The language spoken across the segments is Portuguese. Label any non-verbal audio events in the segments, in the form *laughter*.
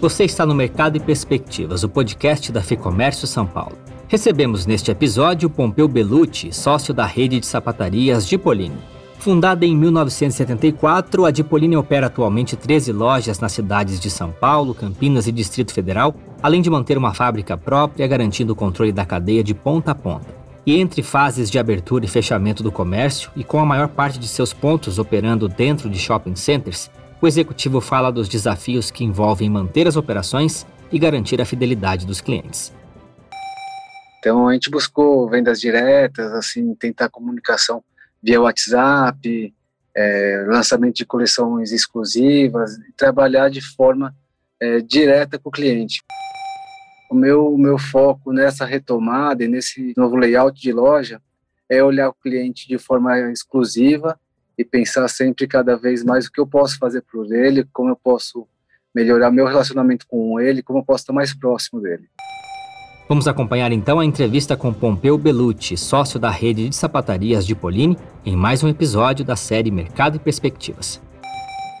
Você está no Mercado e Perspectivas, o podcast da Ficomércio São Paulo. Recebemos neste episódio Pompeu Belucci, sócio da rede de sapatarias Dipolini. Fundada em 1974, a Dipolini opera atualmente 13 lojas nas cidades de São Paulo, Campinas e Distrito Federal, além de manter uma fábrica própria, garantindo o controle da cadeia de ponta a ponta. E entre fases de abertura e fechamento do comércio, e com a maior parte de seus pontos operando dentro de shopping centers, o executivo fala dos desafios que envolvem manter as operações e garantir a fidelidade dos clientes. Então a gente buscou vendas diretas, assim, tentar comunicação via WhatsApp, é, lançamento de coleções exclusivas, trabalhar de forma é, direta com o cliente. O meu, o meu foco nessa retomada e nesse novo layout de loja é olhar o cliente de forma exclusiva e pensar sempre cada vez mais o que eu posso fazer por ele, como eu posso melhorar meu relacionamento com ele, como eu posso estar mais próximo dele. Vamos acompanhar então a entrevista com Pompeu Belucci, sócio da rede de sapatarias de Poline, em mais um episódio da série Mercado e Perspectivas.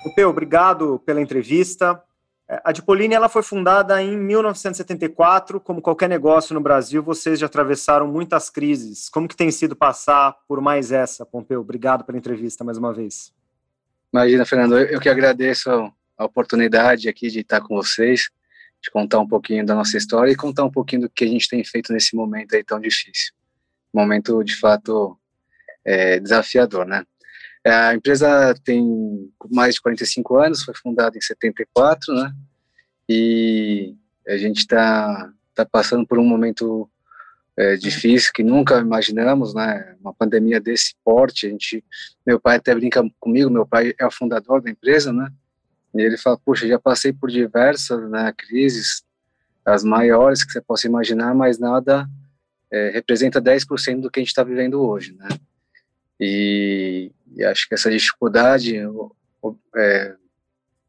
Pompeu, obrigado pela entrevista. É, a Dipolini ela foi fundada em 1974. Como qualquer negócio no Brasil, vocês já atravessaram muitas crises. Como que tem sido passar por mais essa, Pompeu? Obrigado pela entrevista mais uma vez. Imagina, Fernando, eu que agradeço a oportunidade aqui de estar com vocês, de contar um pouquinho da nossa história e contar um pouquinho do que a gente tem feito nesse momento aí tão difícil. Momento, de fato, é, desafiador, né? A empresa tem mais de 45 anos, foi fundada em 74, né? E a gente está tá passando por um momento é, difícil que nunca imaginamos, né? Uma pandemia desse porte. A gente, meu pai até brinca comigo, meu pai é o fundador da empresa, né? E ele fala, puxa, já passei por diversas né, crises, as maiores que você possa imaginar, mas nada é, representa 10% do que a gente está vivendo hoje, né? E, e, acho que essa dificuldade, é,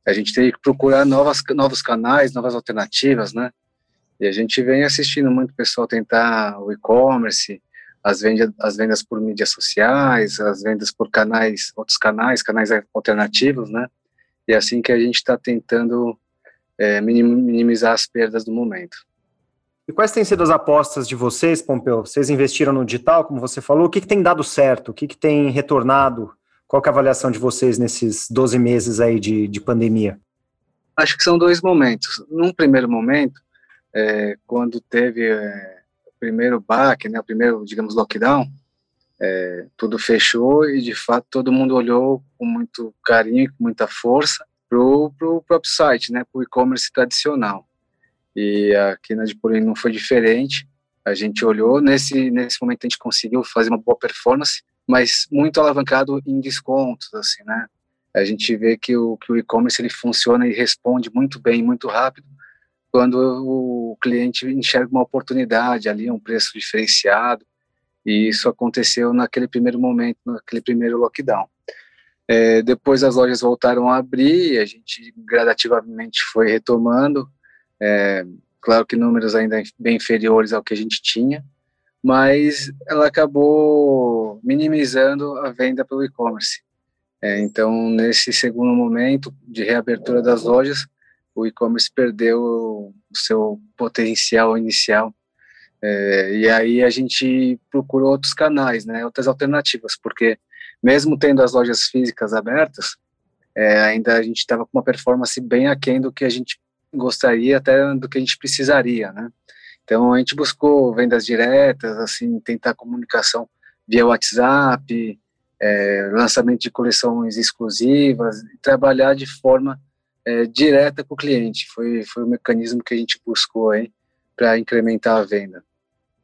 a gente tem que procurar novas, novos canais, novas alternativas, né? E a gente vem assistindo muito pessoal tentar o e-commerce, as vendas, as vendas por mídias sociais, as vendas por canais, outros canais, canais alternativos, né? E é assim que a gente está tentando é, minimizar as perdas do momento. E quais têm sido as apostas de vocês, Pompeu? Vocês investiram no digital, como você falou, o que, que tem dado certo? O que, que tem retornado? Qual é a avaliação de vocês nesses 12 meses aí de, de pandemia? Acho que são dois momentos. Num primeiro momento, é, quando teve é, o primeiro baque, né, o primeiro, digamos, lockdown, é, tudo fechou e, de fato, todo mundo olhou com muito carinho, com muita força para o próprio site, né, para o e-commerce tradicional e aqui na Dipolino não foi diferente. A gente olhou, nesse, nesse momento a gente conseguiu fazer uma boa performance, mas muito alavancado em descontos, assim, né? A gente vê que o, que o e-commerce ele funciona e responde muito bem, muito rápido, quando o cliente enxerga uma oportunidade ali, um preço diferenciado, e isso aconteceu naquele primeiro momento, naquele primeiro lockdown. É, depois as lojas voltaram a abrir, a gente gradativamente foi retomando, é, claro que números ainda bem inferiores ao que a gente tinha, mas ela acabou minimizando a venda pelo e-commerce. É, então, nesse segundo momento de reabertura das lojas, o e-commerce perdeu o seu potencial inicial. É, e aí a gente procurou outros canais, né, outras alternativas, porque mesmo tendo as lojas físicas abertas, é, ainda a gente estava com uma performance bem aquém do que a gente gostaria até do que a gente precisaria, né? Então a gente buscou vendas diretas, assim, tentar comunicação via WhatsApp, é, lançamento de coleções exclusivas, trabalhar de forma é, direta com o cliente. Foi, foi o mecanismo que a gente buscou aí para incrementar a venda.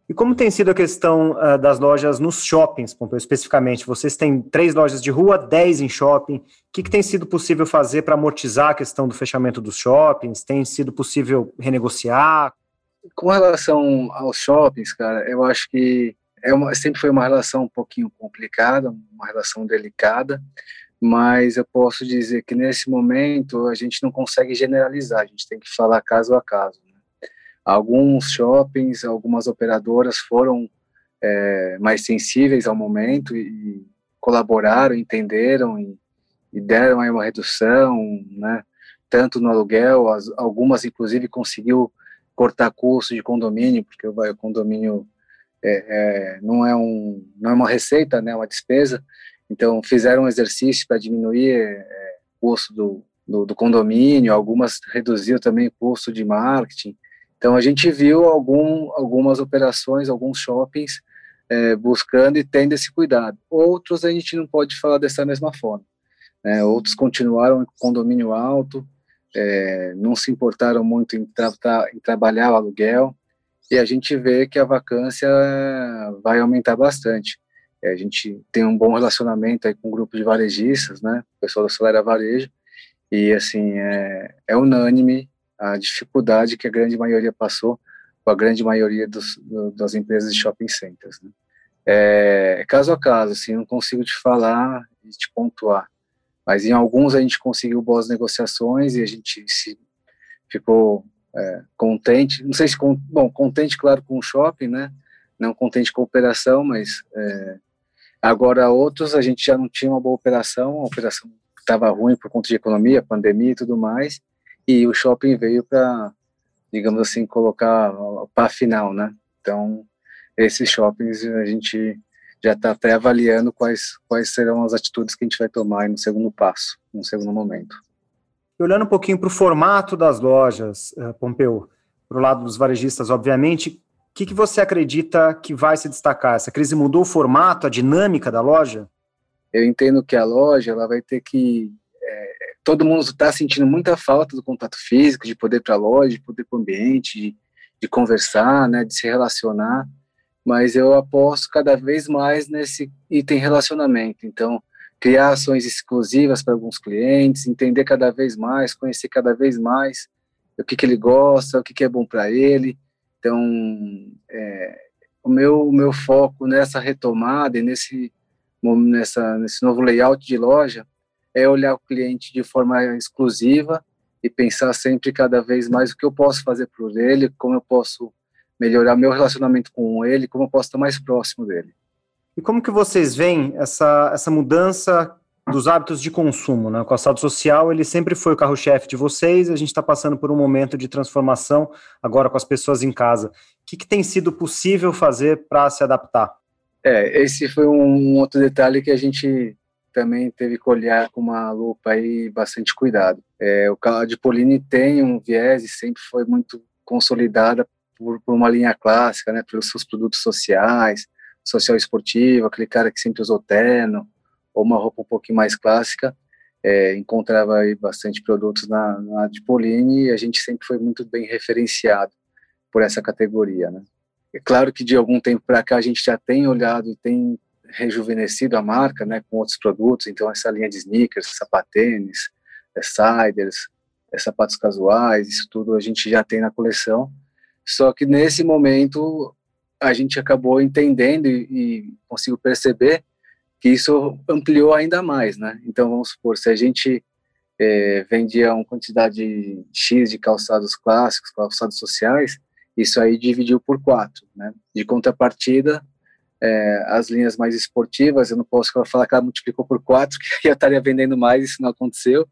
E como tem sido a questão uh, das lojas nos shoppings, Pompeu, especificamente? Vocês têm três lojas de rua, dez em shopping. O que, que tem sido possível fazer para amortizar a questão do fechamento dos shoppings? Tem sido possível renegociar? Com relação aos shoppings, cara, eu acho que é uma, sempre foi uma relação um pouquinho complicada, uma relação delicada, mas eu posso dizer que nesse momento a gente não consegue generalizar, a gente tem que falar caso a caso. Alguns shoppings, algumas operadoras foram é, mais sensíveis ao momento e, colaboraram, entenderam e, e deram aí uma redução, né? tanto no aluguel, as, algumas inclusive conseguiu cortar custo de condomínio, porque o condomínio é, é, não é um não é uma receita, né, é uma despesa. Então fizeram um exercício para diminuir é, o custo do, do, do, condomínio, algumas reduziu também o custo de marketing. Então a gente viu algum, algumas operações, alguns shoppings é, buscando e tendo esse cuidado. Outros a gente não pode falar dessa mesma forma. Né? Outros continuaram com condomínio alto, é, não se importaram muito em, tra em trabalhar o aluguel, e a gente vê que a vacância vai aumentar bastante. É, a gente tem um bom relacionamento aí com o um grupo de varejistas, né, o pessoal da Solera Varejo, e assim, é, é unânime a dificuldade que a grande maioria passou com a grande maioria dos, do, das empresas de shopping centers. Né. É, caso a caso, assim, não consigo te falar e te pontuar, mas em alguns a gente conseguiu boas negociações e a gente se ficou é, contente, não sei se, bom, contente, claro, com o shopping, né, não contente com a operação, mas é, agora outros a gente já não tinha uma boa operação, a operação estava ruim por conta de economia, pandemia e tudo mais, e o shopping veio para, digamos assim, colocar para final, né, então esses shoppings a gente já está até avaliando quais, quais serão as atitudes que a gente vai tomar no segundo passo, no segundo momento. E olhando um pouquinho para o formato das lojas, uh, Pompeu, para o lado dos varejistas, obviamente, o que, que você acredita que vai se destacar? Essa crise mudou o formato, a dinâmica da loja? Eu entendo que a loja ela vai ter que. Todo mundo está sentindo muita falta do contato físico, de poder para a loja, de poder para o ambiente, de, de conversar, né, de se relacionar mas eu aposto cada vez mais nesse item relacionamento. Então, criar ações exclusivas para alguns clientes, entender cada vez mais, conhecer cada vez mais o que, que ele gosta, o que, que é bom para ele. Então, é, o, meu, o meu foco nessa retomada e nesse, nessa, nesse novo layout de loja é olhar o cliente de forma exclusiva e pensar sempre cada vez mais o que eu posso fazer por ele, como eu posso melhorar meu relacionamento com ele, como eu posso estar mais próximo dele. E como que vocês veem essa, essa mudança dos hábitos de consumo, né? O calçado social, ele sempre foi o carro-chefe de vocês, a gente está passando por um momento de transformação agora com as pessoas em casa. O que, que tem sido possível fazer para se adaptar? É, esse foi um outro detalhe que a gente também teve que olhar com uma lupa e bastante cuidado. É, o de Poline tem um viés e sempre foi muito consolidada por, por uma linha clássica, né, pelos seus produtos sociais, social esportivo, aquele cara que sempre usou terno, ou uma roupa um pouquinho mais clássica, é, encontrava aí bastante produtos na, na Dipoline e a gente sempre foi muito bem referenciado por essa categoria, né. É claro que de algum tempo para cá a gente já tem olhado e tem rejuvenescido a marca, né, com outros produtos, então essa linha de sneakers, sapatênis, é, siders, é, sapatos casuais, isso tudo a gente já tem na coleção, só que nesse momento a gente acabou entendendo e, e conseguiu perceber que isso ampliou ainda mais, né? Então vamos supor, se a gente é, vendia uma quantidade X de calçados clássicos, calçados sociais, isso aí dividiu por quatro, né? De contrapartida, é, as linhas mais esportivas, eu não posso falar que ela multiplicou por quatro, *laughs* que eu estaria vendendo mais, isso não aconteceu,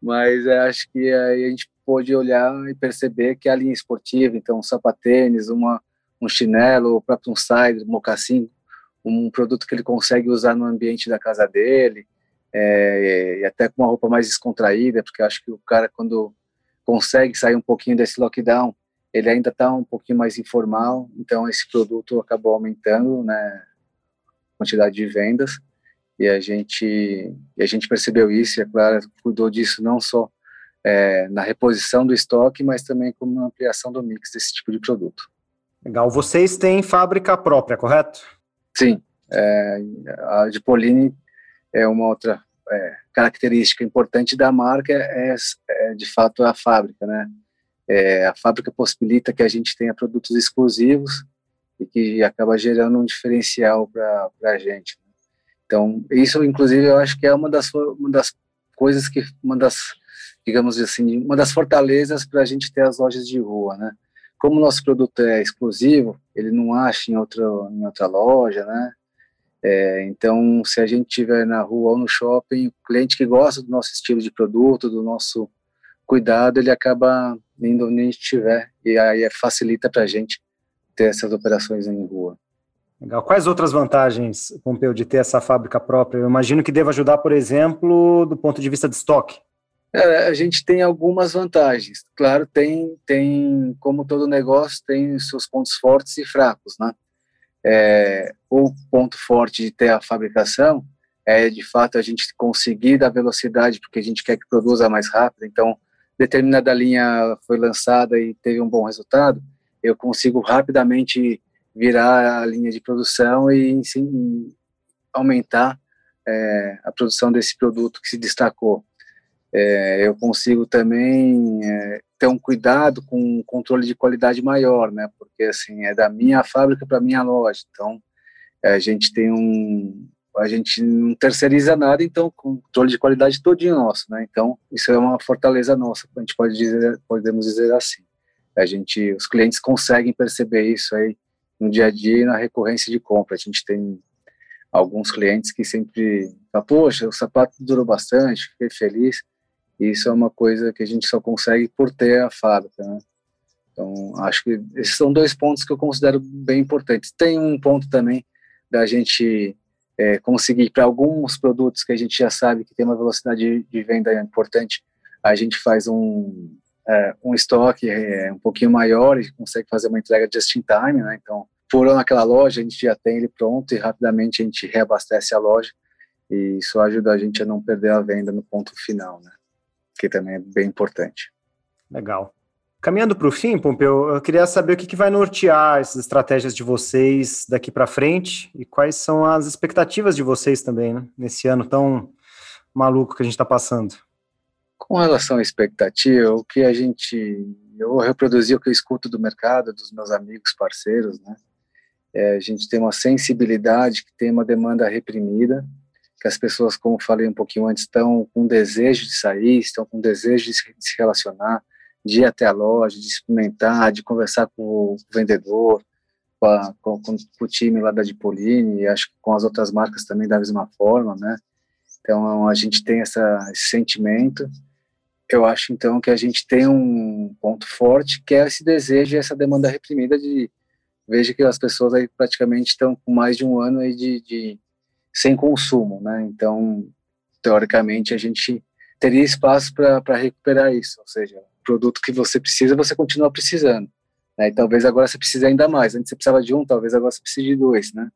mas é, acho que aí a gente pôde olhar e perceber que a linha esportiva, então um sapatênis, uma, um chinelo, o próprio um side, um mocassim, um produto que ele consegue usar no ambiente da casa dele, é, e até com uma roupa mais descontraída, porque acho que o cara, quando consegue sair um pouquinho desse lockdown, ele ainda está um pouquinho mais informal, então esse produto acabou aumentando, né, a quantidade de vendas, e a gente, e a gente percebeu isso, e a Clara cuidou disso não só é, na reposição do estoque, mas também como uma ampliação do mix desse tipo de produto. Legal. Vocês têm fábrica própria, correto? Sim. É, a Dipoline é uma outra é, característica importante da marca, é, é de fato a fábrica, né? É, a fábrica possibilita que a gente tenha produtos exclusivos e que acaba gerando um diferencial para a gente. Então, isso, inclusive, eu acho que é uma das, uma das coisas que, uma das digamos assim, uma das fortalezas para a gente ter as lojas de rua, né? Como o nosso produto é exclusivo, ele não acha em outra, em outra loja, né? É, então, se a gente tiver na rua ou no shopping, o cliente que gosta do nosso estilo de produto, do nosso cuidado, ele acaba indo onde a gente estiver, e aí facilita para a gente ter essas operações em rua. Legal. Quais outras vantagens, Pompeu, de ter essa fábrica própria? Eu imagino que deva ajudar, por exemplo, do ponto de vista de estoque. É, a gente tem algumas vantagens. Claro, tem, tem, como todo negócio, tem seus pontos fortes e fracos, né? É, o ponto forte de ter a fabricação é, de fato, a gente conseguir dar velocidade, porque a gente quer que produza mais rápido. Então, determinada linha foi lançada e teve um bom resultado, eu consigo rapidamente virar a linha de produção e, sim, aumentar é, a produção desse produto que se destacou. É, eu consigo também é, ter um cuidado com um controle de qualidade maior, né? Porque assim é da minha fábrica para minha loja. Então a gente tem um a gente não terceiriza nada, então controle de qualidade todinho nosso, né? Então isso é uma fortaleza nossa, a gente pode dizer, podemos dizer assim. A gente, os clientes conseguem perceber isso aí no dia a dia e na recorrência de compra. A gente tem alguns clientes que sempre falam, poxa, o sapato durou bastante, fiquei feliz. E isso é uma coisa que a gente só consegue por ter a fábrica, né? Então, acho que esses são dois pontos que eu considero bem importantes. Tem um ponto também da gente é, conseguir para alguns produtos que a gente já sabe que tem uma velocidade de venda importante, a gente faz um, é, um estoque é, um pouquinho maior e consegue fazer uma entrega just in time, né? Então, por naquela loja, a gente já tem ele pronto e rapidamente a gente reabastece a loja e isso ajuda a gente a não perder a venda no ponto final, né? Que também é bem importante. Legal. Caminhando para o fim, Pompeu, eu queria saber o que, que vai nortear essas estratégias de vocês daqui para frente e quais são as expectativas de vocês também, né, nesse ano tão maluco que a gente está passando. Com relação à expectativa, o que a gente. Eu vou reproduzir o que eu escuto do mercado, dos meus amigos, parceiros, né? É, a gente tem uma sensibilidade que tem uma demanda reprimida, que as pessoas, como falei um pouquinho antes, estão com desejo de sair, estão com desejo de se, de se relacionar, de ir até a loja, de experimentar, de conversar com o vendedor, com, a, com, com o time lá da Dipolini, e acho que com as outras marcas também da mesma forma, né? Então a gente tem essa, esse sentimento eu acho então que a gente tem um ponto forte que é esse desejo e essa demanda reprimida de veja que as pessoas aí praticamente estão com mais de um ano aí de, de sem consumo, né? Então teoricamente a gente teria espaço para recuperar isso, ou seja, produto que você precisa você continua precisando, né? E talvez agora você precise ainda mais. Antes você precisava de um, talvez agora você precise de dois, né?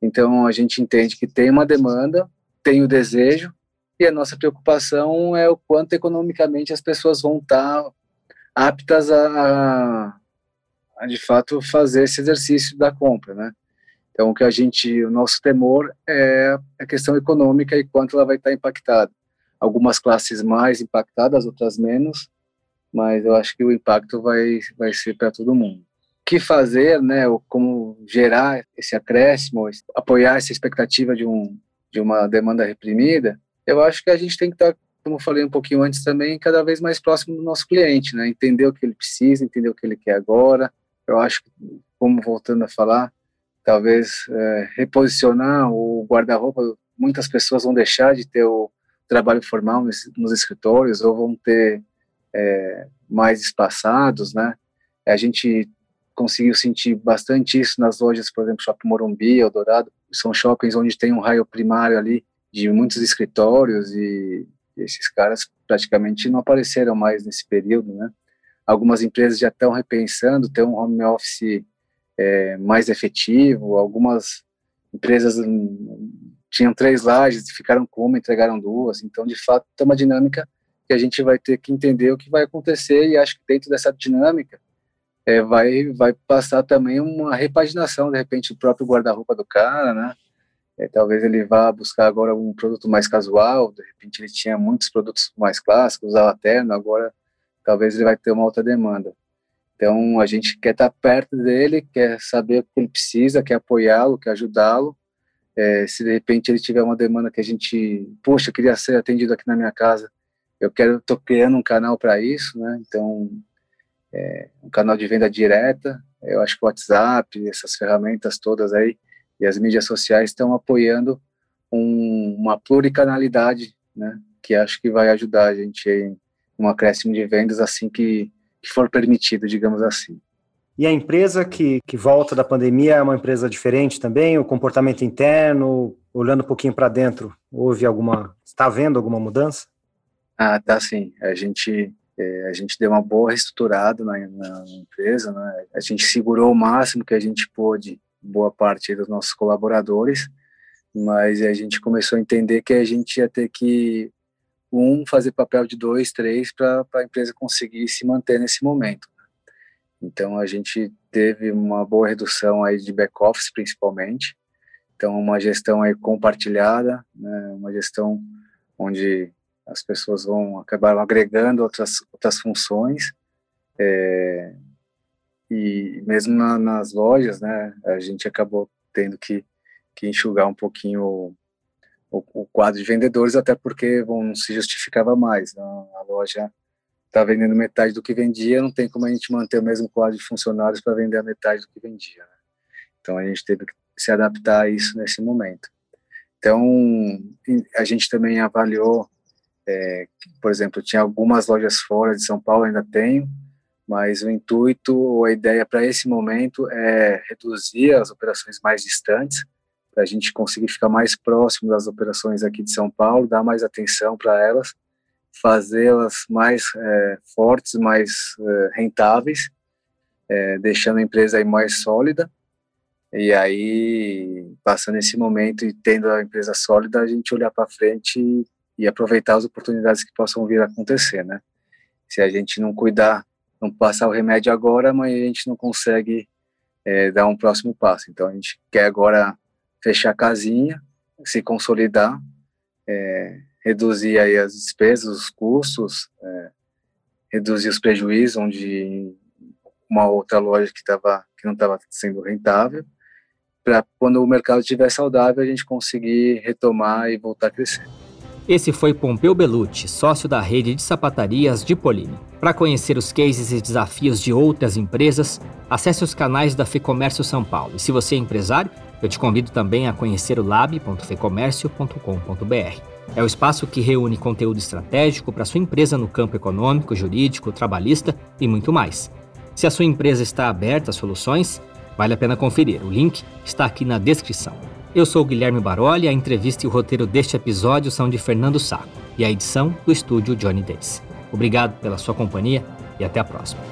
Então a gente entende que tem uma demanda, tem o desejo e a nossa preocupação é o quanto economicamente as pessoas vão estar aptas a, a, de fato fazer esse exercício da compra, né? Então o que a gente, o nosso temor é a questão econômica e quanto ela vai estar impactada. Algumas classes mais impactadas, outras menos, mas eu acho que o impacto vai vai ser para todo mundo. O que fazer, né? Ou como gerar esse acréscimo, apoiar essa expectativa de um de uma demanda reprimida? eu acho que a gente tem que estar, como eu falei um pouquinho antes também, cada vez mais próximo do nosso cliente, né? Entender o que ele precisa, entender o que ele quer agora. Eu acho que, como voltando a falar, talvez é, reposicionar o guarda-roupa. Muitas pessoas vão deixar de ter o trabalho formal nos, nos escritórios ou vão ter é, mais espaçados, né? A gente conseguiu sentir bastante isso nas lojas, por exemplo, Shopping Morumbi, Eldorado, são shoppings onde tem um raio primário ali de muitos escritórios e esses caras praticamente não apareceram mais nesse período, né? Algumas empresas já estão repensando ter um home office é, mais efetivo, algumas empresas hum, tinham três lajes, ficaram com uma, entregaram duas, então de fato é uma dinâmica que a gente vai ter que entender o que vai acontecer e acho que dentro dessa dinâmica é, vai vai passar também uma repaginação, de repente o próprio guarda-roupa do cara, né? É, talvez ele vá buscar agora um produto mais casual, de repente ele tinha muitos produtos mais clássicos, usava terno, agora talvez ele vai ter uma outra demanda. Então a gente quer estar perto dele, quer saber o que ele precisa, quer apoiá-lo, quer ajudá-lo. É, se de repente ele tiver uma demanda que a gente, poxa, queria ser atendido aqui na minha casa, eu quero, estou criando um canal para isso, né? Então é, um canal de venda direta, eu acho que o WhatsApp, essas ferramentas todas aí, e as mídias sociais estão apoiando um, uma pluricanalidade, né, que acho que vai ajudar a gente um acréscimo de vendas assim que, que for permitido, digamos assim. E a empresa que, que volta da pandemia é uma empresa diferente também? O comportamento interno, olhando um pouquinho para dentro, houve alguma. Está havendo alguma mudança? Ah, tá sim. A gente, é, a gente deu uma boa reestruturada na, na, empresa, né? A gente segurou o máximo que a gente pôde, boa parte dos nossos colaboradores, mas a gente começou a entender que a gente ia ter que um fazer papel de dois, três para a empresa conseguir se manter nesse momento. Então a gente teve uma boa redução aí de back office principalmente. Então uma gestão aí compartilhada, né, uma gestão onde as pessoas vão acabar agregando outras outras funções. É, e mesmo na, nas lojas, né, a gente acabou tendo que, que enxugar um pouquinho o, o, o quadro de vendedores, até porque não se justificava mais. Né, a loja está vendendo metade do que vendia, não tem como a gente manter o mesmo quadro de funcionários para vender a metade do que vendia. Né? Então a gente teve que se adaptar a isso nesse momento. Então a gente também avaliou, é, por exemplo, tinha algumas lojas fora de São Paulo, ainda tenho, mas o intuito ou a ideia para esse momento é reduzir as operações mais distantes, para a gente conseguir ficar mais próximo das operações aqui de São Paulo, dar mais atenção para elas fazê-las mais é, fortes, mais é, rentáveis, é, deixando a empresa aí mais sólida. E aí, passando esse momento e tendo a empresa sólida, a gente olhar para frente e, e, aproveitar as oportunidades que possam vir a acontecer, né? Se a gente não cuidar, não passar o remédio agora, amanhã a gente não consegue é, dar um próximo passo. Então, a gente quer agora fechar a casinha, se consolidar, é, reduzir aí as despesas, os custos, é, reduzir os prejuízos, onde uma outra loja que, tava, que não estava sendo rentável, para quando o mercado estiver saudável a gente conseguir retomar e voltar a crescer. Esse foi Pompeu Belucci, sócio da rede de sapatarias de Polini. Para conhecer os cases e desafios de outras empresas, acesse os canais da Fecomércio São Paulo. E se você é empresário, eu te convido também a conhecer o lab.fecomércio.com.br. É o espaço que reúne conteúdo estratégico para sua empresa no campo econômico, jurídico, trabalhista e muito mais. Se a sua empresa está aberta a soluções, vale a pena conferir. O link está aqui na descrição. Eu sou Guilherme Baroli, a entrevista e o roteiro deste episódio são de Fernando Saco e a edição do estúdio Johnny Days. Obrigado pela sua companhia e até a próxima.